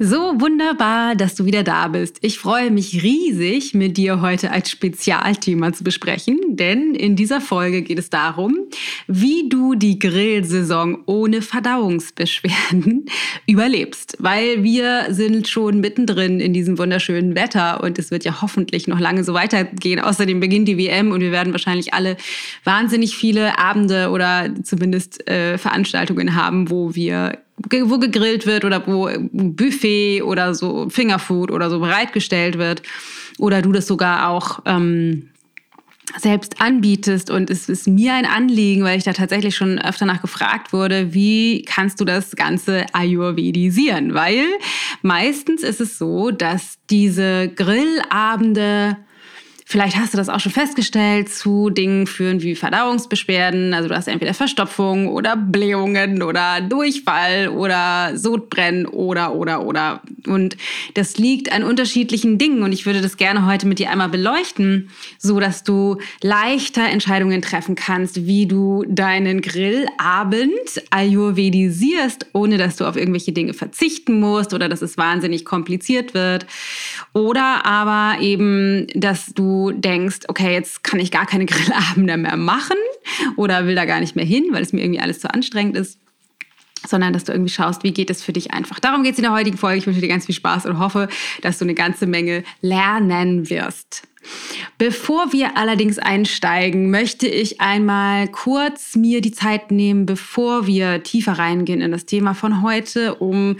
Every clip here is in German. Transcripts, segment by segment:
So wunderbar, dass du wieder da bist. Ich freue mich riesig, mit dir heute als Spezialthema zu besprechen, denn in dieser Folge geht es darum, wie du die Grillsaison ohne Verdauungsbeschwerden überlebst. Weil wir sind schon mittendrin in diesem wunderschönen Wetter und es wird ja hoffentlich noch lange so weitergehen. Außerdem beginnt die WM und wir werden wahrscheinlich alle wahnsinnig viele Abende oder zumindest äh, Veranstaltungen haben, wo wir wo gegrillt wird oder wo Buffet oder so Fingerfood oder so bereitgestellt wird oder du das sogar auch ähm, selbst anbietest. Und es ist mir ein Anliegen, weil ich da tatsächlich schon öfter nach gefragt wurde, wie kannst du das Ganze ayurvedisieren? Weil meistens ist es so, dass diese Grillabende Vielleicht hast du das auch schon festgestellt, zu Dingen führen wie Verdauungsbeschwerden. Also du hast entweder Verstopfung oder Blähungen oder Durchfall oder Sodbrennen oder, oder, oder. Und das liegt an unterschiedlichen Dingen. Und ich würde das gerne heute mit dir einmal beleuchten, so dass du leichter Entscheidungen treffen kannst, wie du deinen Grillabend ayurvedisierst, ohne dass du auf irgendwelche Dinge verzichten musst oder dass es wahnsinnig kompliziert wird. Oder aber eben, dass du denkst, okay, jetzt kann ich gar keine Grillabende mehr machen oder will da gar nicht mehr hin, weil es mir irgendwie alles zu anstrengend ist sondern dass du irgendwie schaust, wie geht es für dich einfach. Darum geht es in der heutigen Folge. Ich wünsche dir ganz viel Spaß und hoffe, dass du eine ganze Menge lernen wirst. Bevor wir allerdings einsteigen, möchte ich einmal kurz mir die Zeit nehmen, bevor wir tiefer reingehen in das Thema von heute, um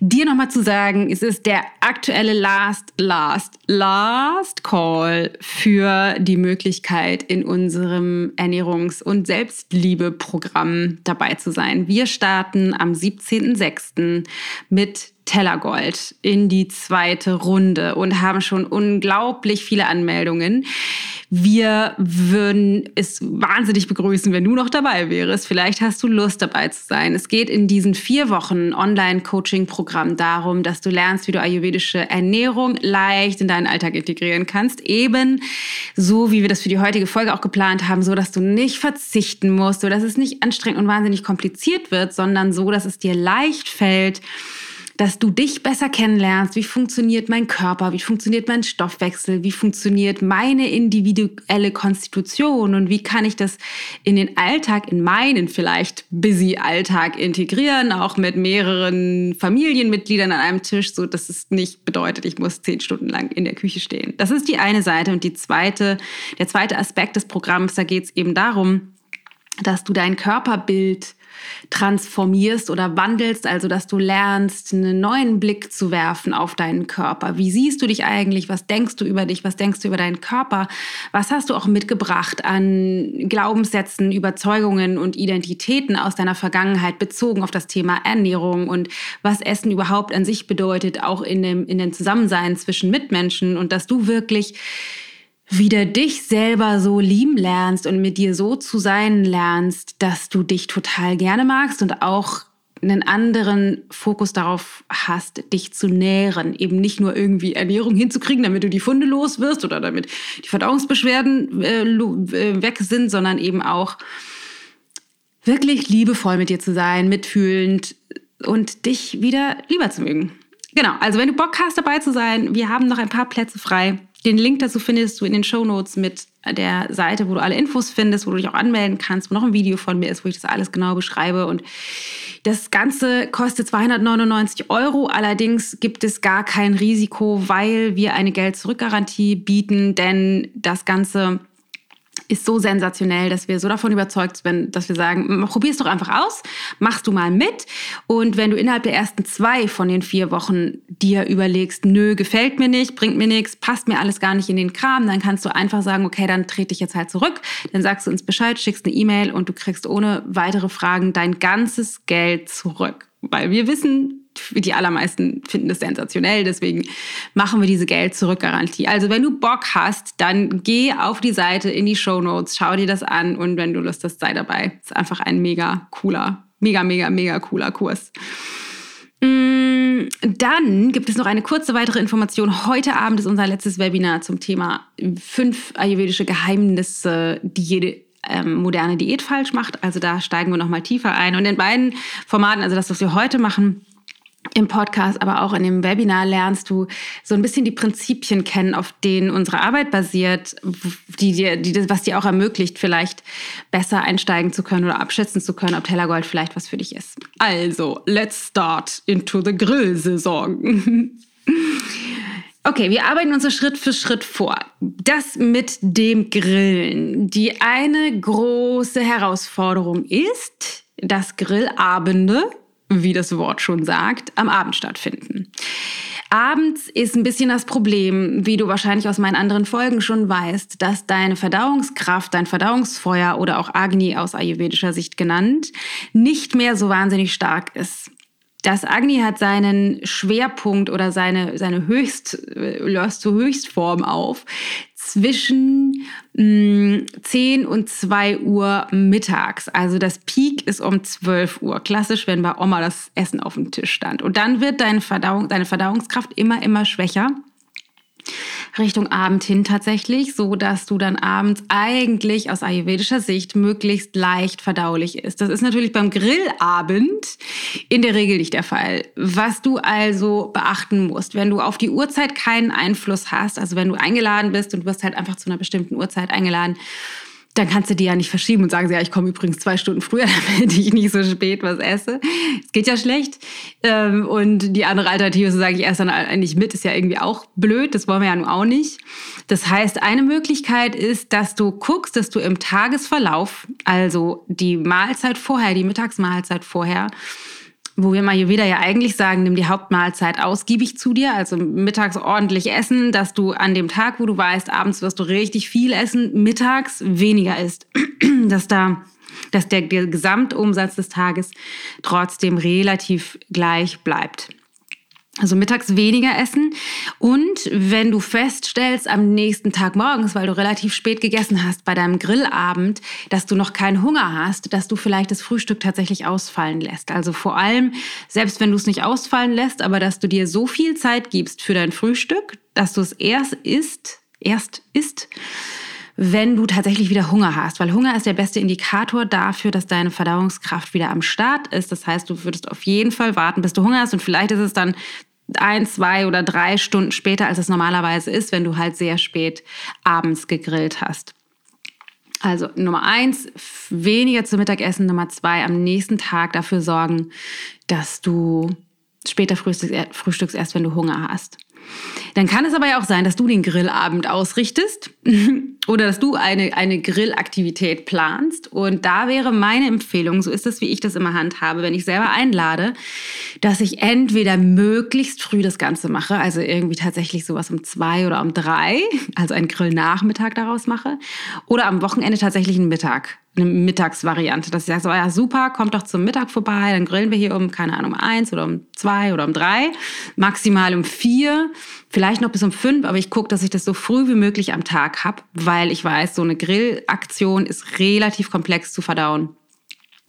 dir nochmal zu sagen, es ist der aktuelle Last, Last, Last Call für die Möglichkeit, in unserem Ernährungs- und Selbstliebe-Programm dabei zu sein. Wir starten am 17.06. mit Tellergold in die zweite Runde und haben schon unglaublich viele Anmeldungen. Wir würden es wahnsinnig begrüßen, wenn du noch dabei wärst. Vielleicht hast du Lust dabei zu sein. Es geht in diesen vier Wochen Online-Coaching-Programm darum, dass du lernst, wie du ayurvedische Ernährung leicht in deinen Alltag integrieren kannst. Eben so, wie wir das für die heutige Folge auch geplant haben, so dass du nicht verzichten musst, so dass es nicht anstrengend und wahnsinnig kompliziert wird, sondern so, dass es dir leicht fällt, dass du dich besser kennenlernst. Wie funktioniert mein Körper? Wie funktioniert mein Stoffwechsel? Wie funktioniert meine individuelle Konstitution? Und wie kann ich das in den Alltag, in meinen vielleicht busy Alltag integrieren, auch mit mehreren Familienmitgliedern an einem Tisch, so dass es nicht bedeutet, ich muss zehn Stunden lang in der Küche stehen. Das ist die eine Seite. Und die zweite, der zweite Aspekt des Programms, da geht es eben darum, dass du dein Körperbild transformierst oder wandelst, also dass du lernst, einen neuen Blick zu werfen auf deinen Körper. Wie siehst du dich eigentlich? Was denkst du über dich? Was denkst du über deinen Körper? Was hast du auch mitgebracht an Glaubenssätzen, Überzeugungen und Identitäten aus deiner Vergangenheit bezogen auf das Thema Ernährung und was Essen überhaupt an sich bedeutet, auch in dem, in dem Zusammensein zwischen Mitmenschen und dass du wirklich wieder dich selber so lieben lernst und mit dir so zu sein lernst, dass du dich total gerne magst und auch einen anderen Fokus darauf hast, dich zu nähren. Eben nicht nur irgendwie Ernährung hinzukriegen, damit du die Funde los wirst oder damit die Verdauungsbeschwerden äh, äh, weg sind, sondern eben auch wirklich liebevoll mit dir zu sein, mitfühlend und dich wieder lieber zu mögen. Genau, also wenn du Bock hast, dabei zu sein, wir haben noch ein paar Plätze frei. Den Link dazu findest du in den Show Notes mit der Seite, wo du alle Infos findest, wo du dich auch anmelden kannst, wo noch ein Video von mir ist, wo ich das alles genau beschreibe. Und das Ganze kostet 299 Euro. Allerdings gibt es gar kein Risiko, weil wir eine Geld-Zurück-Garantie bieten, denn das Ganze ist so sensationell, dass wir so davon überzeugt sind, dass wir sagen, probier es doch einfach aus, machst du mal mit. Und wenn du innerhalb der ersten zwei von den vier Wochen dir überlegst, nö, gefällt mir nicht, bringt mir nichts, passt mir alles gar nicht in den Kram, dann kannst du einfach sagen, okay, dann trete ich jetzt halt zurück. Dann sagst du uns Bescheid, schickst eine E-Mail und du kriegst ohne weitere Fragen dein ganzes Geld zurück. Weil wir wissen, die allermeisten finden das sensationell, deswegen machen wir diese Geld-Zurück-Garantie. Also wenn du Bock hast, dann geh auf die Seite in die Show Notes, schau dir das an und wenn du Lust hast, sei dabei. Ist einfach ein mega cooler, mega, mega, mega cooler Kurs. Mm, dann gibt es noch eine kurze weitere Information. Heute Abend ist unser letztes Webinar zum Thema fünf ayurvedische Geheimnisse, die jede ähm, moderne Diät falsch macht. Also da steigen wir noch mal tiefer ein. Und in beiden Formaten, also das, was wir heute machen, im Podcast, aber auch in dem Webinar lernst du so ein bisschen die Prinzipien kennen, auf denen unsere Arbeit basiert, die dir, die, was dir auch ermöglicht, vielleicht besser einsteigen zu können oder abschätzen zu können, ob Tellergold vielleicht was für dich ist. Also, let's start into the Grillsaison. Okay, wir arbeiten uns Schritt für Schritt vor. Das mit dem Grillen. Die eine große Herausforderung ist, dass Grillabende wie das Wort schon sagt, am Abend stattfinden. Abends ist ein bisschen das Problem, wie du wahrscheinlich aus meinen anderen Folgen schon weißt, dass deine Verdauungskraft, dein Verdauungsfeuer oder auch Agni aus ayurvedischer Sicht genannt, nicht mehr so wahnsinnig stark ist. Das Agni hat seinen Schwerpunkt oder seine, seine Höchst, löst zur Höchstform auf zwischen mh, mm, 10 und 2 Uhr mittags. Also das Peak ist um 12 Uhr. Klassisch, wenn bei Oma das Essen auf dem Tisch stand. Und dann wird deine, Verdauung, deine Verdauungskraft immer, immer schwächer. Richtung Abend hin tatsächlich, so dass du dann abends eigentlich aus ayurvedischer Sicht möglichst leicht verdaulich ist. Das ist natürlich beim Grillabend in der Regel nicht der Fall. Was du also beachten musst, wenn du auf die Uhrzeit keinen Einfluss hast, also wenn du eingeladen bist und du wirst halt einfach zu einer bestimmten Uhrzeit eingeladen, dann kannst du die ja nicht verschieben und sagen, ja, ich komme übrigens zwei Stunden früher, damit ich nicht so spät was esse. Es geht ja schlecht. Ähm, und die andere Alternative ist, sage ich erst dann eigentlich mit, ist ja irgendwie auch blöd. Das wollen wir ja nun auch nicht. Das heißt, eine Möglichkeit ist, dass du guckst, dass du im Tagesverlauf, also die Mahlzeit vorher, die Mittagsmahlzeit vorher, wo wir mal hier wieder ja eigentlich sagen, nimm die Hauptmahlzeit ausgiebig zu dir, also mittags ordentlich essen, dass du an dem Tag, wo du weißt, abends wirst du richtig viel essen, mittags weniger isst, dass da dass der, der Gesamtumsatz des Tages trotzdem relativ gleich bleibt. Also mittags weniger essen. Und wenn du feststellst am nächsten Tag morgens, weil du relativ spät gegessen hast bei deinem Grillabend, dass du noch keinen Hunger hast, dass du vielleicht das Frühstück tatsächlich ausfallen lässt. Also vor allem, selbst wenn du es nicht ausfallen lässt, aber dass du dir so viel Zeit gibst für dein Frühstück, dass du es erst isst, erst isst, wenn du tatsächlich wieder Hunger hast, weil Hunger ist der beste Indikator dafür, dass deine Verdauungskraft wieder am Start ist. Das heißt, du würdest auf jeden Fall warten, bis du Hunger hast und vielleicht ist es dann ein, zwei oder drei Stunden später, als es normalerweise ist, wenn du halt sehr spät abends gegrillt hast. Also Nummer eins, weniger zu Mittagessen. Nummer zwei, am nächsten Tag dafür sorgen, dass du später frühstückst erst, wenn du Hunger hast. Dann kann es aber ja auch sein, dass du den Grillabend ausrichtest oder dass du eine, eine Grillaktivität planst. Und da wäre meine Empfehlung, so ist es, wie ich das immer handhabe, wenn ich selber einlade, dass ich entweder möglichst früh das Ganze mache, also irgendwie tatsächlich sowas um zwei oder um drei, also einen Grillnachmittag daraus mache, oder am Wochenende tatsächlich einen Mittag eine Mittagsvariante, dass ich sage, so, ja super, kommt doch zum Mittag vorbei, dann grillen wir hier um, keine Ahnung, um eins oder um zwei oder um drei, maximal um vier, vielleicht noch bis um fünf, aber ich gucke, dass ich das so früh wie möglich am Tag habe, weil ich weiß, so eine Grillaktion ist relativ komplex zu verdauen.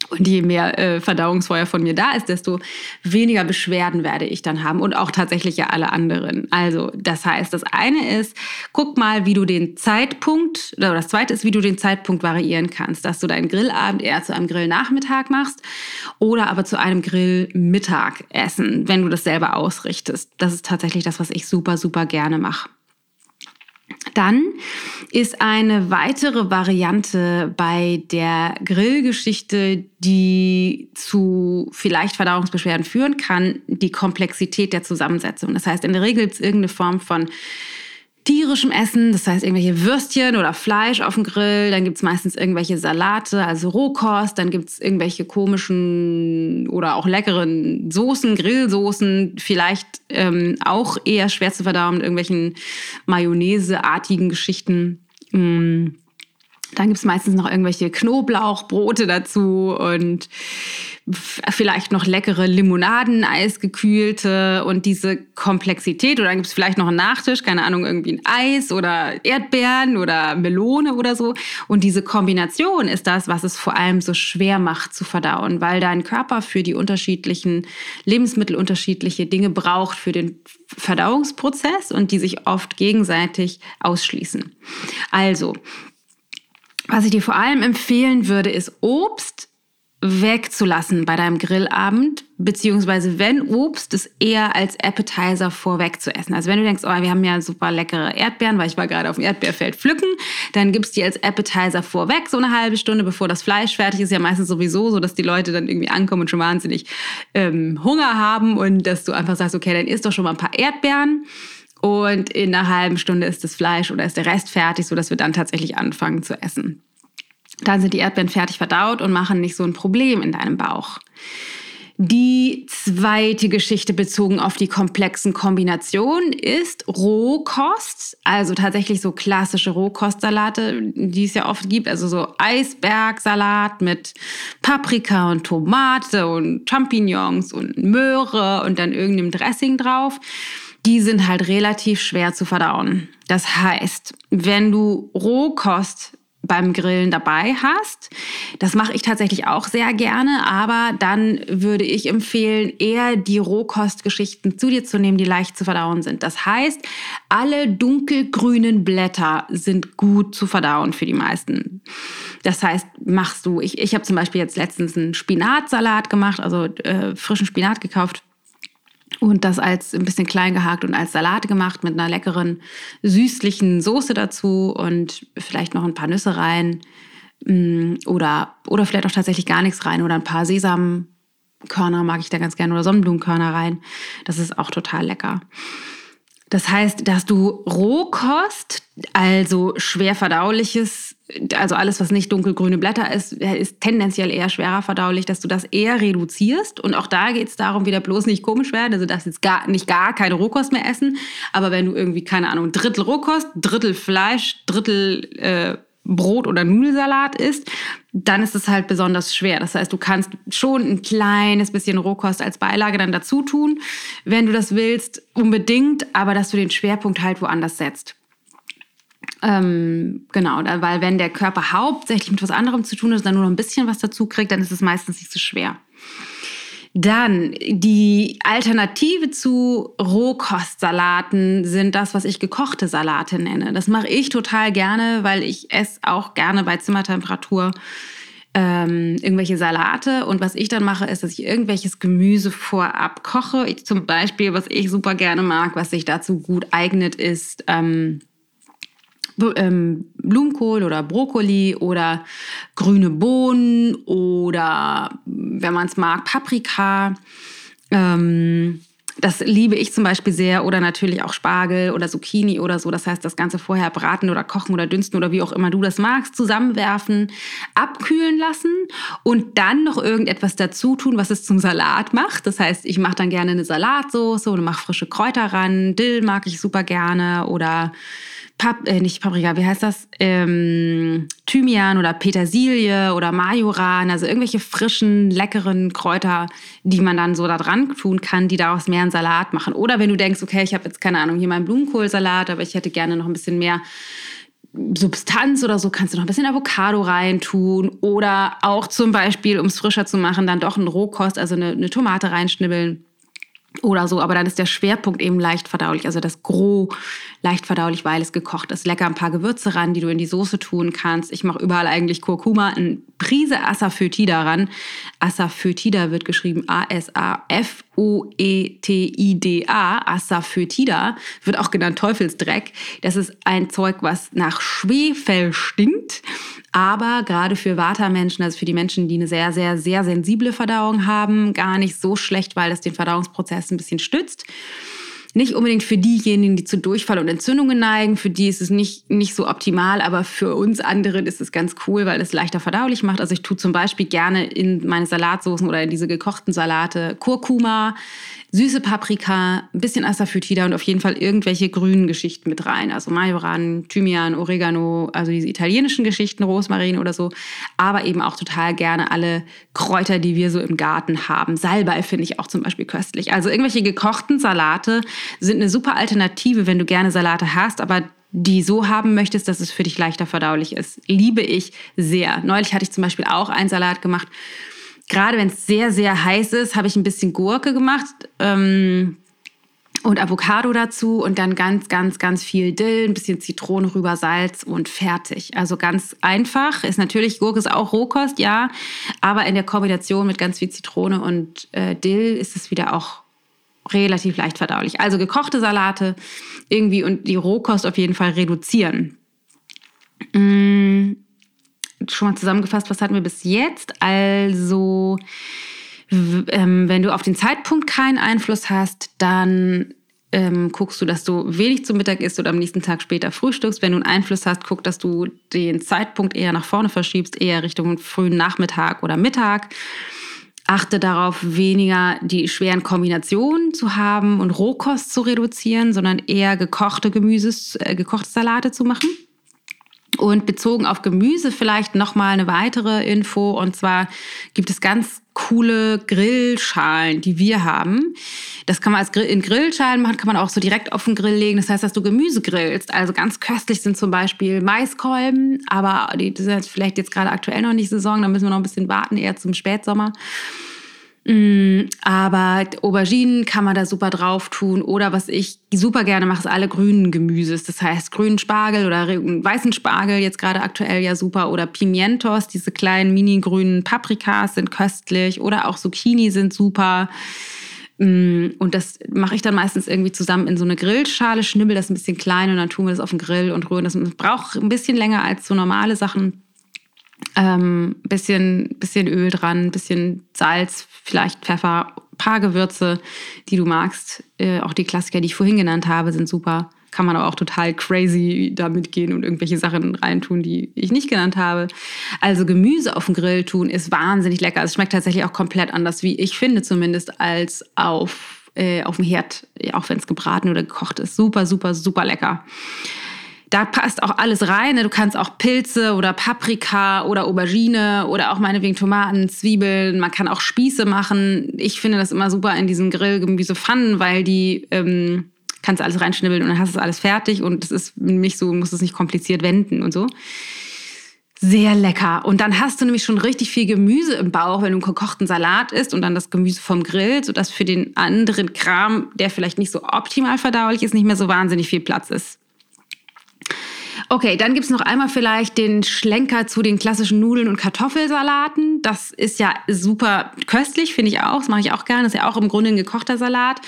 Und je mehr äh, Verdauungsfeuer von mir da ist, desto weniger Beschwerden werde ich dann haben und auch tatsächlich ja alle anderen. Also das heißt, das eine ist, guck mal, wie du den Zeitpunkt, oder das zweite ist, wie du den Zeitpunkt variieren kannst, dass du deinen Grillabend eher zu einem Grillnachmittag machst oder aber zu einem Grillmittagessen, wenn du das selber ausrichtest. Das ist tatsächlich das, was ich super, super gerne mache. Dann ist eine weitere Variante bei der Grillgeschichte, die zu vielleicht Verdauungsbeschwerden führen kann, die Komplexität der Zusammensetzung. Das heißt, in der Regel ist irgendeine Form von tierischem Essen, das heißt irgendwelche Würstchen oder Fleisch auf dem Grill, dann gibt es meistens irgendwelche Salate, also Rohkost, dann gibt es irgendwelche komischen oder auch leckeren Soßen, Grillsoßen, vielleicht ähm, auch eher schwer zu verdauen mit irgendwelchen Mayonnaise-artigen Geschichten. Mm. Dann gibt es meistens noch irgendwelche Knoblauchbrote dazu und vielleicht noch leckere Limonaden, eisgekühlte und diese Komplexität. Oder dann gibt es vielleicht noch einen Nachtisch, keine Ahnung, irgendwie ein Eis oder Erdbeeren oder Melone oder so. Und diese Kombination ist das, was es vor allem so schwer macht zu verdauen, weil dein Körper für die unterschiedlichen Lebensmittel unterschiedliche Dinge braucht für den Verdauungsprozess und die sich oft gegenseitig ausschließen. Also, was ich dir vor allem empfehlen würde, ist Obst wegzulassen bei deinem Grillabend, beziehungsweise wenn Obst, es eher als Appetizer vorweg zu essen. Also wenn du denkst, oh, wir haben ja super leckere Erdbeeren, weil ich war gerade auf dem Erdbeerfeld pflücken, dann gibst du die als Appetizer vorweg, so eine halbe Stunde, bevor das Fleisch fertig ist. Ja meistens sowieso so, dass die Leute dann irgendwie ankommen und schon wahnsinnig ähm, Hunger haben und dass du einfach sagst, okay, dann isst doch schon mal ein paar Erdbeeren. Und in einer halben Stunde ist das Fleisch oder ist der Rest fertig, sodass wir dann tatsächlich anfangen zu essen. Dann sind die Erdbeeren fertig verdaut und machen nicht so ein Problem in deinem Bauch. Die zweite Geschichte bezogen auf die komplexen Kombinationen ist Rohkost, also tatsächlich so klassische Rohkostsalate, die es ja oft gibt, also so Eisbergsalat mit Paprika und Tomate und Champignons und Möhre und dann irgendeinem Dressing drauf. Die sind halt relativ schwer zu verdauen. Das heißt, wenn du Rohkost beim Grillen dabei hast. Das mache ich tatsächlich auch sehr gerne, aber dann würde ich empfehlen, eher die Rohkostgeschichten zu dir zu nehmen, die leicht zu verdauen sind. Das heißt, alle dunkelgrünen Blätter sind gut zu verdauen für die meisten. Das heißt, machst du, ich, ich habe zum Beispiel jetzt letztens einen Spinatsalat gemacht, also äh, frischen Spinat gekauft und das als ein bisschen klein gehakt und als Salat gemacht mit einer leckeren süßlichen Soße dazu und vielleicht noch ein paar Nüsse rein mm, oder oder vielleicht auch tatsächlich gar nichts rein oder ein paar Sesamkörner mag ich da ganz gerne oder Sonnenblumenkörner rein. Das ist auch total lecker. Das heißt, dass du Rohkost, also schwer verdauliches, also alles, was nicht dunkelgrüne Blätter ist, ist tendenziell eher schwerer verdaulich, dass du das eher reduzierst. Und auch da geht es darum, wieder bloß nicht komisch werden. Also darfst jetzt gar nicht gar keine Rohkost mehr essen. Aber wenn du irgendwie, keine Ahnung, Drittel Rohkost, Drittel Fleisch, Drittel äh, Brot oder Nudelsalat isst, dann ist es halt besonders schwer. Das heißt, du kannst schon ein kleines bisschen Rohkost als Beilage dann dazu tun, wenn du das willst, unbedingt, aber dass du den Schwerpunkt halt woanders setzt. Ähm, genau, weil wenn der Körper hauptsächlich mit was anderem zu tun hat und dann nur noch ein bisschen was dazu kriegt, dann ist es meistens nicht so schwer. Dann die Alternative zu Rohkostsalaten sind das, was ich gekochte Salate nenne. Das mache ich total gerne, weil ich esse auch gerne bei Zimmertemperatur ähm, irgendwelche Salate. Und was ich dann mache, ist, dass ich irgendwelches Gemüse vorab koche. Ich, zum Beispiel, was ich super gerne mag, was sich dazu gut eignet, ist ähm, Blumenkohl oder Brokkoli oder grüne Bohnen oder, wenn man es mag, Paprika. Ähm, das liebe ich zum Beispiel sehr oder natürlich auch Spargel oder Zucchini oder so. Das heißt, das Ganze vorher braten oder kochen oder dünsten oder wie auch immer du das magst, zusammenwerfen, abkühlen lassen und dann noch irgendetwas dazu tun, was es zum Salat macht. Das heißt, ich mache dann gerne eine Salatsauce oder mache frische Kräuter ran. Dill mag ich super gerne oder Pap äh, nicht Paprika, wie heißt das? Ähm, Thymian oder Petersilie oder Majoran, also irgendwelche frischen, leckeren Kräuter, die man dann so da dran tun kann, die daraus mehr einen Salat machen. Oder wenn du denkst, okay, ich habe jetzt keine Ahnung, hier meinen Blumenkohlsalat, aber ich hätte gerne noch ein bisschen mehr Substanz oder so, kannst du noch ein bisschen Avocado reintun oder auch zum Beispiel, um es frischer zu machen, dann doch ein Rohkost, also eine, eine Tomate reinschnibbeln oder so, aber dann ist der Schwerpunkt eben leicht verdaulich, also das Gros leicht verdaulich, weil es gekocht ist. Lecker ein paar Gewürze ran, die du in die Soße tun kannst. Ich mache überall eigentlich Kurkuma, ein Prise Asafoetida ran. Asafoetida wird geschrieben A-S-A-F-O-E-T-I-D-A. Asafoetida wird auch genannt Teufelsdreck. Das ist ein Zeug, was nach Schwefel stinkt aber gerade für Vata-Menschen, also für die Menschen, die eine sehr, sehr, sehr sensible Verdauung haben, gar nicht so schlecht, weil es den Verdauungsprozess ein bisschen stützt. Nicht unbedingt für diejenigen, die zu Durchfall und Entzündungen neigen, für die ist es nicht, nicht so optimal, aber für uns anderen ist es ganz cool, weil es leichter verdaulich macht. Also ich tue zum Beispiel gerne in meine Salatsoßen oder in diese gekochten Salate Kurkuma, süße Paprika, ein bisschen Asafoetida und auf jeden Fall irgendwelche grünen Geschichten mit rein. Also Majoran, Thymian, Oregano, also diese italienischen Geschichten, Rosmarin oder so. Aber eben auch total gerne alle Kräuter, die wir so im Garten haben. Salbei finde ich auch zum Beispiel köstlich. Also irgendwelche gekochten Salate sind eine super Alternative, wenn du gerne Salate hast, aber die so haben möchtest, dass es für dich leichter verdaulich ist. Liebe ich sehr. Neulich hatte ich zum Beispiel auch einen Salat gemacht. Gerade wenn es sehr, sehr heiß ist, habe ich ein bisschen Gurke gemacht. Ähm, und Avocado dazu und dann ganz, ganz, ganz viel Dill, ein bisschen Zitrone rüber, Salz und fertig. Also ganz einfach. Ist natürlich, Gurke ist auch Rohkost, ja, aber in der Kombination mit ganz viel Zitrone und äh, Dill ist es wieder auch relativ leicht verdaulich. Also gekochte Salate irgendwie und die Rohkost auf jeden Fall reduzieren. Mm, schon mal zusammengefasst, was hatten wir bis jetzt? Also, ähm, wenn du auf den Zeitpunkt keinen Einfluss hast, dann ähm, guckst du, dass du wenig zum Mittag isst oder am nächsten Tag später frühstückst. Wenn du einen Einfluss hast, guck, dass du den Zeitpunkt eher nach vorne verschiebst, eher Richtung frühen Nachmittag oder Mittag achte darauf, weniger die schweren Kombinationen zu haben und Rohkost zu reduzieren, sondern eher gekochte Gemüses, äh, gekochte Salate zu machen. Und bezogen auf Gemüse vielleicht nochmal eine weitere Info. Und zwar gibt es ganz coole Grillschalen, die wir haben. Das kann man als Grill in Grillschalen machen, kann man auch so direkt auf den Grill legen. Das heißt, dass du Gemüse grillst. Also ganz köstlich sind zum Beispiel Maiskolben, aber die sind vielleicht jetzt gerade aktuell noch nicht Saison, da müssen wir noch ein bisschen warten, eher zum Spätsommer. Mm, aber Auberginen kann man da super drauf tun. Oder was ich super gerne mache, ist alle grünen Gemüses. Das heißt grünen Spargel oder weißen Spargel, jetzt gerade aktuell ja super. Oder Pimientos, diese kleinen mini-grünen Paprikas sind köstlich. Oder auch Zucchini sind super. Mm, und das mache ich dann meistens irgendwie zusammen in so eine Grillschale, schnibbel das ein bisschen klein und dann tun wir das auf den Grill und rühren das. Braucht ein bisschen länger als so normale Sachen. Ähm, bisschen, bisschen Öl dran, bisschen Salz, vielleicht Pfeffer, paar Gewürze, die du magst. Äh, auch die Klassiker, die ich vorhin genannt habe, sind super. Kann man aber auch total crazy damit gehen und irgendwelche Sachen reintun, die ich nicht genannt habe. Also Gemüse auf dem Grill tun ist wahnsinnig lecker. Es schmeckt tatsächlich auch komplett anders, wie ich finde zumindest, als auf, äh, auf dem Herd, auch wenn es gebraten oder gekocht ist. Super, super, super lecker. Da passt auch alles rein. Ne? Du kannst auch Pilze oder Paprika oder Aubergine oder auch meinetwegen Tomaten, Zwiebeln. Man kann auch Spieße machen. Ich finde das immer super in diesen Grillgemüsepfannen, weil die ähm, kannst alles reinschnibbeln und dann hast du alles fertig und es ist nicht so, musst es nicht kompliziert wenden und so. Sehr lecker. Und dann hast du nämlich schon richtig viel Gemüse im Bauch, wenn du einen gekochten Salat isst und dann das Gemüse vom Grill, sodass für den anderen Kram, der vielleicht nicht so optimal verdaulich ist, nicht mehr so wahnsinnig viel Platz ist. Okay, dann gibt es noch einmal vielleicht den Schlenker zu den klassischen Nudeln und Kartoffelsalaten. Das ist ja super köstlich, finde ich auch. Das mache ich auch gerne. Das ist ja auch im Grunde ein gekochter Salat.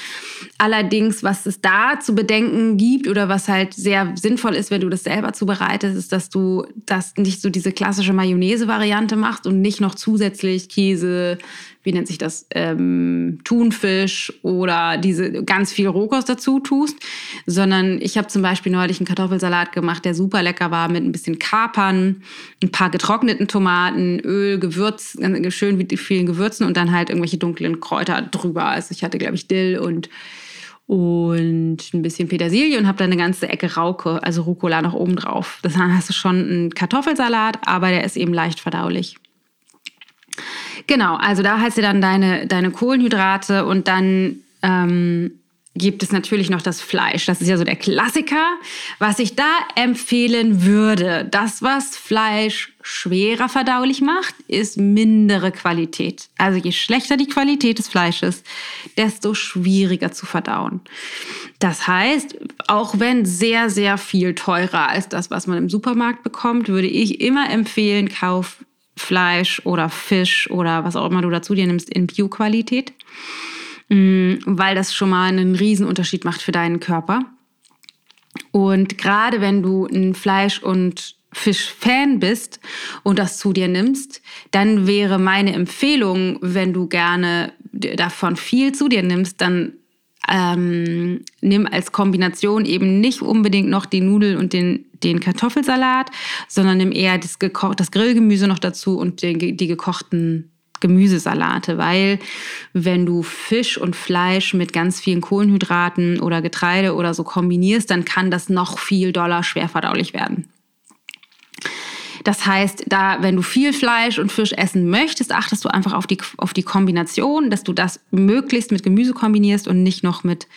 Allerdings, was es da zu bedenken gibt oder was halt sehr sinnvoll ist, wenn du das selber zubereitest, ist, dass du das nicht so diese klassische Mayonnaise-Variante machst und nicht noch zusätzlich Käse, wie nennt sich das, ähm, Thunfisch oder diese ganz viel Rohkost dazu tust, sondern ich habe zum Beispiel neulich einen Kartoffelsalat gemacht, der super lecker war mit ein bisschen Kapern, ein paar getrockneten Tomaten, Öl, Gewürz, schön mit vielen Gewürzen und dann halt irgendwelche dunklen Kräuter drüber. Also ich hatte, glaube ich, Dill und und ein bisschen Petersilie und habe dann eine ganze Ecke Rauke, also Rucola noch oben drauf. Das hast du schon einen Kartoffelsalat, aber der ist eben leicht verdaulich. Genau, also da hast du dann deine, deine Kohlenhydrate und dann ähm, gibt es natürlich noch das Fleisch. Das ist ja so der Klassiker. Was ich da empfehlen würde, das, was Fleisch schwerer verdaulich macht, ist mindere Qualität. Also je schlechter die Qualität des Fleisches, desto schwieriger zu verdauen. Das heißt, auch wenn sehr, sehr viel teurer als das, was man im Supermarkt bekommt, würde ich immer empfehlen, kauf Fleisch oder Fisch oder was auch immer du dazu dir nimmst in Bio-Qualität, mm, weil das schon mal einen Riesenunterschied macht für deinen Körper. Und gerade wenn du ein Fleisch- und Fisch-Fan bist und das zu dir nimmst, dann wäre meine Empfehlung, wenn du gerne davon viel zu dir nimmst, dann ähm, nimm als Kombination eben nicht unbedingt noch die Nudeln und den, den Kartoffelsalat, sondern nimm eher das, das Grillgemüse noch dazu und den, die gekochten Gemüsesalate, weil wenn du Fisch und Fleisch mit ganz vielen Kohlenhydraten oder Getreide oder so kombinierst, dann kann das noch viel doller schwer verdaulich werden. Das heißt, da, wenn du viel Fleisch und Fisch essen möchtest, achtest du einfach auf die, auf die Kombination, dass du das möglichst mit Gemüse kombinierst und nicht noch mit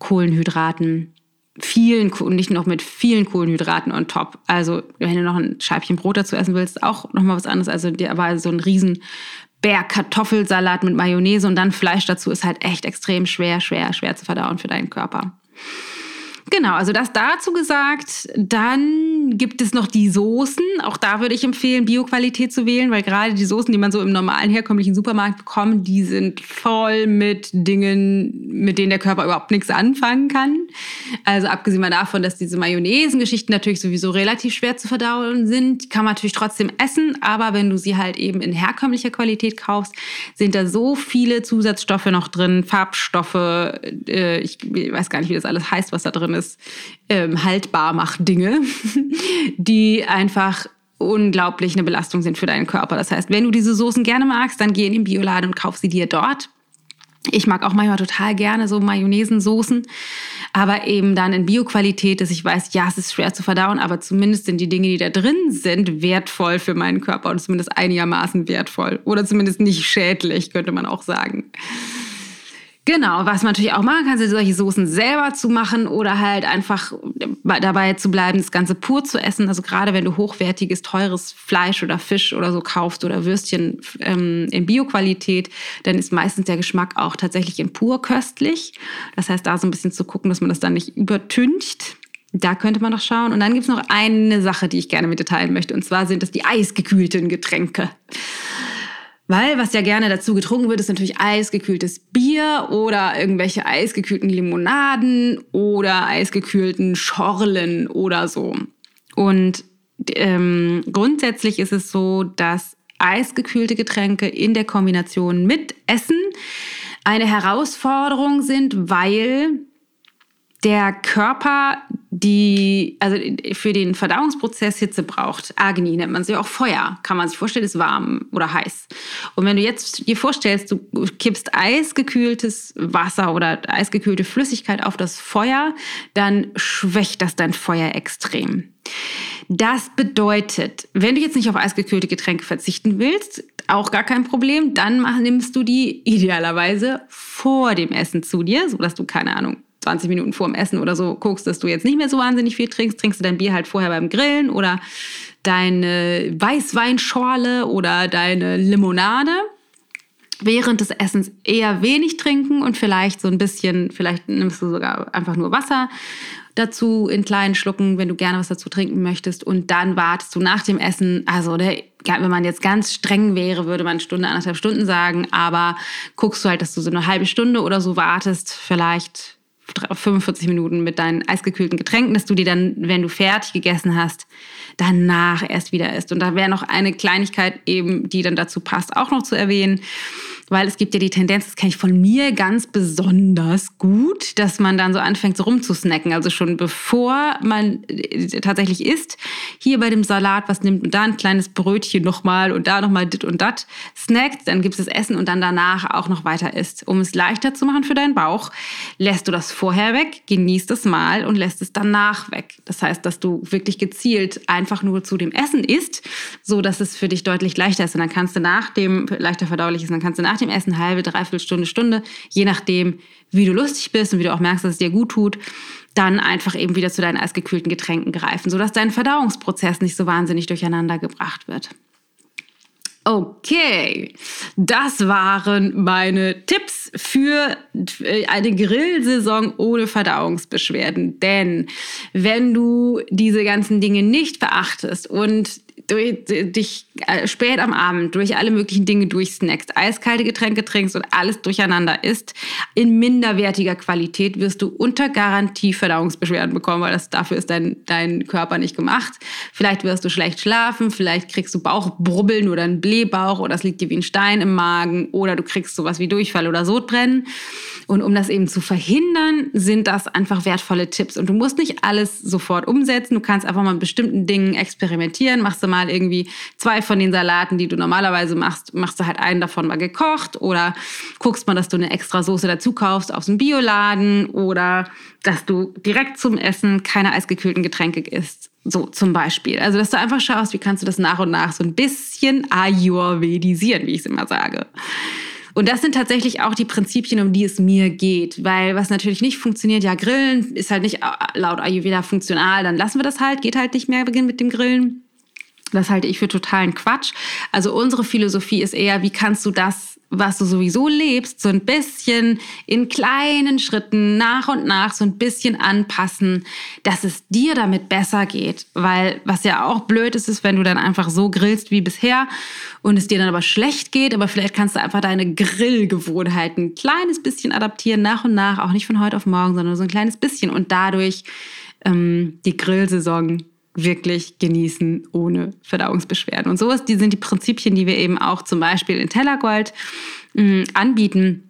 Kohlenhydraten vielen nicht noch mit vielen Kohlenhydraten on top. Also wenn du noch ein Scheibchen Brot dazu essen willst, auch noch mal was anderes. Also der war so ein riesen Berg Kartoffelsalat mit Mayonnaise und dann Fleisch dazu ist halt echt extrem schwer, schwer, schwer zu verdauen für deinen Körper. Genau, also das dazu gesagt. Dann gibt es noch die Soßen. Auch da würde ich empfehlen, Bioqualität zu wählen, weil gerade die Soßen, die man so im normalen herkömmlichen Supermarkt bekommt, die sind voll mit Dingen, mit denen der Körper überhaupt nichts anfangen kann. Also abgesehen mal davon, dass diese Mayonnaise-Geschichten natürlich sowieso relativ schwer zu verdauen sind, kann man natürlich trotzdem essen. Aber wenn du sie halt eben in herkömmlicher Qualität kaufst, sind da so viele Zusatzstoffe noch drin, Farbstoffe, äh, ich weiß gar nicht, wie das alles heißt, was da drin ist, ähm, haltbar macht Dinge, die einfach unglaublich eine Belastung sind für deinen Körper. Das heißt, wenn du diese Soßen gerne magst, dann geh in den Bioladen und kauf sie dir dort. Ich mag auch manchmal total gerne so Mayonnaisensoßen, aber eben dann in Bioqualität, dass ich weiß, ja, es ist schwer zu verdauen, aber zumindest sind die Dinge, die da drin sind, wertvoll für meinen Körper und zumindest einigermaßen wertvoll oder zumindest nicht schädlich, könnte man auch sagen. Genau, was man natürlich auch machen kann, sind solche Soßen selber zu machen oder halt einfach dabei zu bleiben, das Ganze pur zu essen. Also gerade wenn du hochwertiges, teures Fleisch oder Fisch oder so kaufst oder Würstchen ähm, in Bioqualität, dann ist meistens der Geschmack auch tatsächlich in pur köstlich. Das heißt, da so ein bisschen zu gucken, dass man das dann nicht übertüncht. Da könnte man noch schauen. Und dann gibt es noch eine Sache, die ich gerne mit dir teilen möchte. Und zwar sind das die eisgekühlten Getränke. Weil was ja gerne dazu getrunken wird, ist natürlich eisgekühltes Bier oder irgendwelche eisgekühlten Limonaden oder eisgekühlten Schorlen oder so. Und ähm, grundsätzlich ist es so, dass eisgekühlte Getränke in der Kombination mit Essen eine Herausforderung sind, weil der Körper die, also für den Verdauungsprozess Hitze braucht. Agni nennt man sie auch Feuer. Kann man sich vorstellen, ist warm oder heiß. Und wenn du jetzt dir vorstellst, du kippst eisgekühltes Wasser oder eisgekühlte Flüssigkeit auf das Feuer, dann schwächt das dein Feuer extrem. Das bedeutet, wenn du jetzt nicht auf eisgekühlte Getränke verzichten willst, auch gar kein Problem, dann nimmst du die idealerweise vor dem Essen zu dir, sodass du keine Ahnung 20 Minuten vor dem Essen oder so guckst, dass du jetzt nicht mehr so wahnsinnig viel trinkst, trinkst du dein Bier halt vorher beim Grillen oder deine Weißweinschorle oder deine Limonade. Während des Essens eher wenig trinken und vielleicht so ein bisschen, vielleicht nimmst du sogar einfach nur Wasser dazu in kleinen Schlucken, wenn du gerne was dazu trinken möchtest. Und dann wartest du nach dem Essen, also der, wenn man jetzt ganz streng wäre, würde man Stunde, anderthalb Stunden sagen, aber guckst du halt, dass du so eine halbe Stunde oder so wartest, vielleicht 45 Minuten mit deinen eisgekühlten Getränken, dass du die dann, wenn du fertig gegessen hast, danach erst wieder isst. Und da wäre noch eine Kleinigkeit eben, die dann dazu passt, auch noch zu erwähnen weil es gibt ja die Tendenz, das kenne ich von mir ganz besonders gut, dass man dann so anfängt, so rumzusnacken. Also schon bevor man äh, tatsächlich isst, hier bei dem Salat, was nimmt man da ein kleines Brötchen nochmal und da nochmal dit und dat, snackt, dann gibt es das Essen und dann danach auch noch weiter isst. Um es leichter zu machen für deinen Bauch, lässt du das vorher weg, genießt es mal und lässt es danach weg. Das heißt, dass du wirklich gezielt einfach nur zu dem Essen isst, so dass es für dich deutlich leichter ist. Und dann kannst du nach dem leichter verdaulich ist, dann kannst du nach dem Essen halbe, dreiviertel Stunde, Stunde, je nachdem, wie du lustig bist und wie du auch merkst, dass es dir gut tut, dann einfach eben wieder zu deinen eisgekühlten Getränken greifen, sodass dein Verdauungsprozess nicht so wahnsinnig durcheinander gebracht wird. Okay, das waren meine Tipps für eine Grillsaison ohne Verdauungsbeschwerden. Denn wenn du diese ganzen Dinge nicht beachtest und durch, dich äh, spät am Abend durch alle möglichen Dinge durchsnackst, eiskalte Getränke trinkst und alles durcheinander isst, in minderwertiger Qualität wirst du unter Garantie Verdauungsbeschwerden bekommen, weil das dafür ist dein, dein Körper nicht gemacht. Vielleicht wirst du schlecht schlafen, vielleicht kriegst du Bauchbrubbeln oder einen Blähbauch oder es liegt dir wie ein Stein im Magen oder du kriegst sowas wie Durchfall oder Sodbrennen. Und um das eben zu verhindern, sind das einfach wertvolle Tipps. Und du musst nicht alles sofort umsetzen. Du kannst einfach mal mit bestimmten Dingen experimentieren. Machst du mal irgendwie zwei von den Salaten, die du normalerweise machst, machst du halt einen davon mal gekocht oder guckst mal, dass du eine extra Soße dazu kaufst aus dem Bioladen oder dass du direkt zum Essen keine eisgekühlten Getränke isst. So zum Beispiel. Also, dass du einfach schaust, wie kannst du das nach und nach so ein bisschen ayurvedisieren, wie ich es immer sage. Und das sind tatsächlich auch die Prinzipien, um die es mir geht. Weil was natürlich nicht funktioniert, ja, Grillen ist halt nicht laut Ayurveda funktional, dann lassen wir das halt, geht halt nicht mehr beginnen mit dem Grillen. Das halte ich für totalen Quatsch. Also unsere Philosophie ist eher, wie kannst du das was du sowieso lebst, so ein bisschen in kleinen Schritten nach und nach so ein bisschen anpassen, dass es dir damit besser geht. Weil was ja auch blöd ist, ist, wenn du dann einfach so grillst wie bisher und es dir dann aber schlecht geht, aber vielleicht kannst du einfach deine Grillgewohnheiten ein kleines bisschen adaptieren, nach und nach, auch nicht von heute auf morgen, sondern so ein kleines bisschen und dadurch ähm, die Grillsaison wirklich genießen ohne Verdauungsbeschwerden. Und sowas, die sind die Prinzipien, die wir eben auch zum Beispiel in Tellergold mh, anbieten.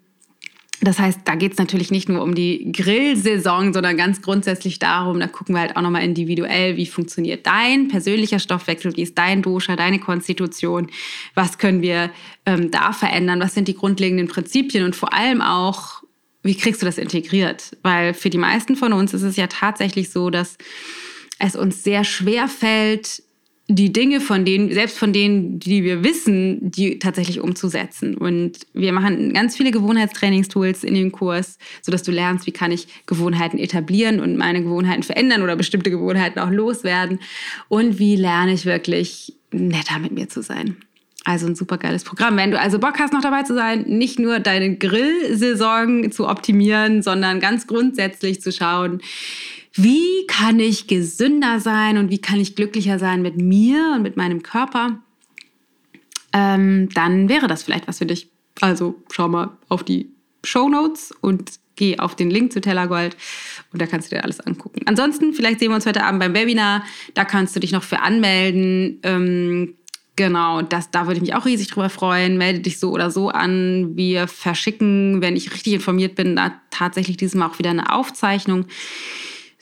Das heißt, da geht es natürlich nicht nur um die Grillsaison, sondern ganz grundsätzlich darum, da gucken wir halt auch nochmal individuell, wie funktioniert dein persönlicher Stoffwechsel, wie ist dein Dosha, deine Konstitution, was können wir ähm, da verändern, was sind die grundlegenden Prinzipien und vor allem auch, wie kriegst du das integriert? Weil für die meisten von uns ist es ja tatsächlich so, dass es uns sehr schwer fällt, die Dinge von denen, selbst von denen, die wir wissen, die tatsächlich umzusetzen. Und wir machen ganz viele Gewohnheitstrainingstools in dem Kurs, sodass du lernst, wie kann ich Gewohnheiten etablieren und meine Gewohnheiten verändern oder bestimmte Gewohnheiten auch loswerden. Und wie lerne ich wirklich netter mit mir zu sein. Also ein super geiles Programm. Wenn du also Bock hast, noch dabei zu sein, nicht nur deine Grillsaison zu optimieren, sondern ganz grundsätzlich zu schauen, wie kann ich gesünder sein und wie kann ich glücklicher sein mit mir und mit meinem Körper, ähm, dann wäre das vielleicht was für dich. Also schau mal auf die Show Notes und geh auf den Link zu Tellergold und da kannst du dir alles angucken. Ansonsten, vielleicht sehen wir uns heute Abend beim Webinar. Da kannst du dich noch für anmelden. Ähm, Genau, das, da würde ich mich auch riesig drüber freuen. Melde dich so oder so an. Wir verschicken, wenn ich richtig informiert bin, da tatsächlich dieses Mal auch wieder eine Aufzeichnung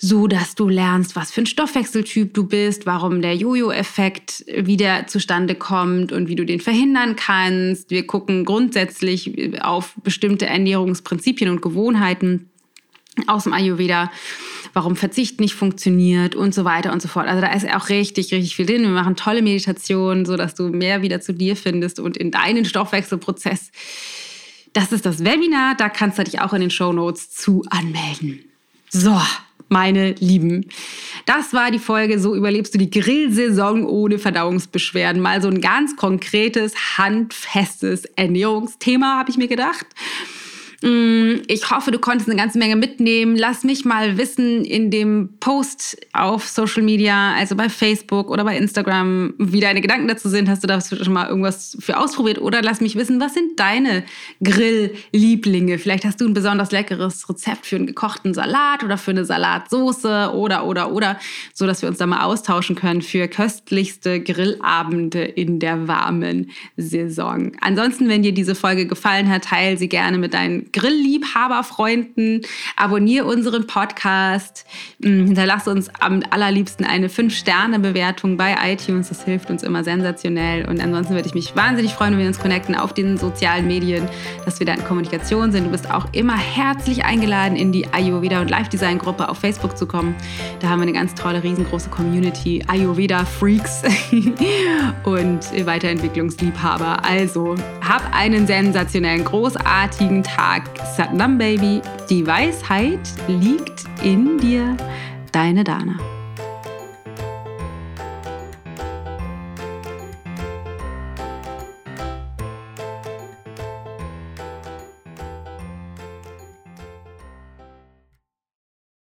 so dass du lernst, was für ein Stoffwechseltyp du bist, warum der Jojo-Effekt wieder zustande kommt und wie du den verhindern kannst. Wir gucken grundsätzlich auf bestimmte Ernährungsprinzipien und Gewohnheiten aus dem Ayurveda, warum Verzicht nicht funktioniert und so weiter und so fort. Also da ist auch richtig, richtig viel drin. Wir machen tolle Meditationen, so dass du mehr wieder zu dir findest und in deinen Stoffwechselprozess. Das ist das Webinar, da kannst du dich auch in den Show Notes zu anmelden. So, meine Lieben. Das war die Folge So überlebst du die Grillsaison ohne Verdauungsbeschwerden. Mal so ein ganz konkretes, handfestes Ernährungsthema, habe ich mir gedacht. Mm, ich hoffe, du konntest eine ganze Menge mitnehmen. Lass mich mal wissen in dem Post auf Social Media, also bei Facebook oder bei Instagram, wie deine Gedanken dazu sind. Hast du da schon mal irgendwas für ausprobiert? Oder lass mich wissen, was sind deine Grilllieblinge? Vielleicht hast du ein besonders leckeres Rezept für einen gekochten Salat oder für eine Salatsoße oder, oder, oder, so dass wir uns da mal austauschen können für köstlichste Grillabende in der warmen Saison. Ansonsten, wenn dir diese Folge gefallen hat, teile sie gerne mit deinen Grillliebhaberfreunden. Abonniere unseren Podcast. Mm, hinterlass uns am allerliebsten eine 5-Sterne-Bewertung bei iTunes. Das hilft uns immer sensationell. Und ansonsten würde ich mich wahnsinnig freuen, wenn wir uns connecten auf den sozialen Medien, dass wir da in Kommunikation sind. Du bist auch immer herzlich eingeladen, in die Ayurveda und Live-Design-Gruppe auf Facebook zu kommen. Da haben wir eine ganz tolle, riesengroße Community. Ayurveda-Freaks und Weiterentwicklungsliebhaber. Also, hab einen sensationellen, großartigen Tag. Satnam Baby, die Weisheit liegt in dir. Deine Dana.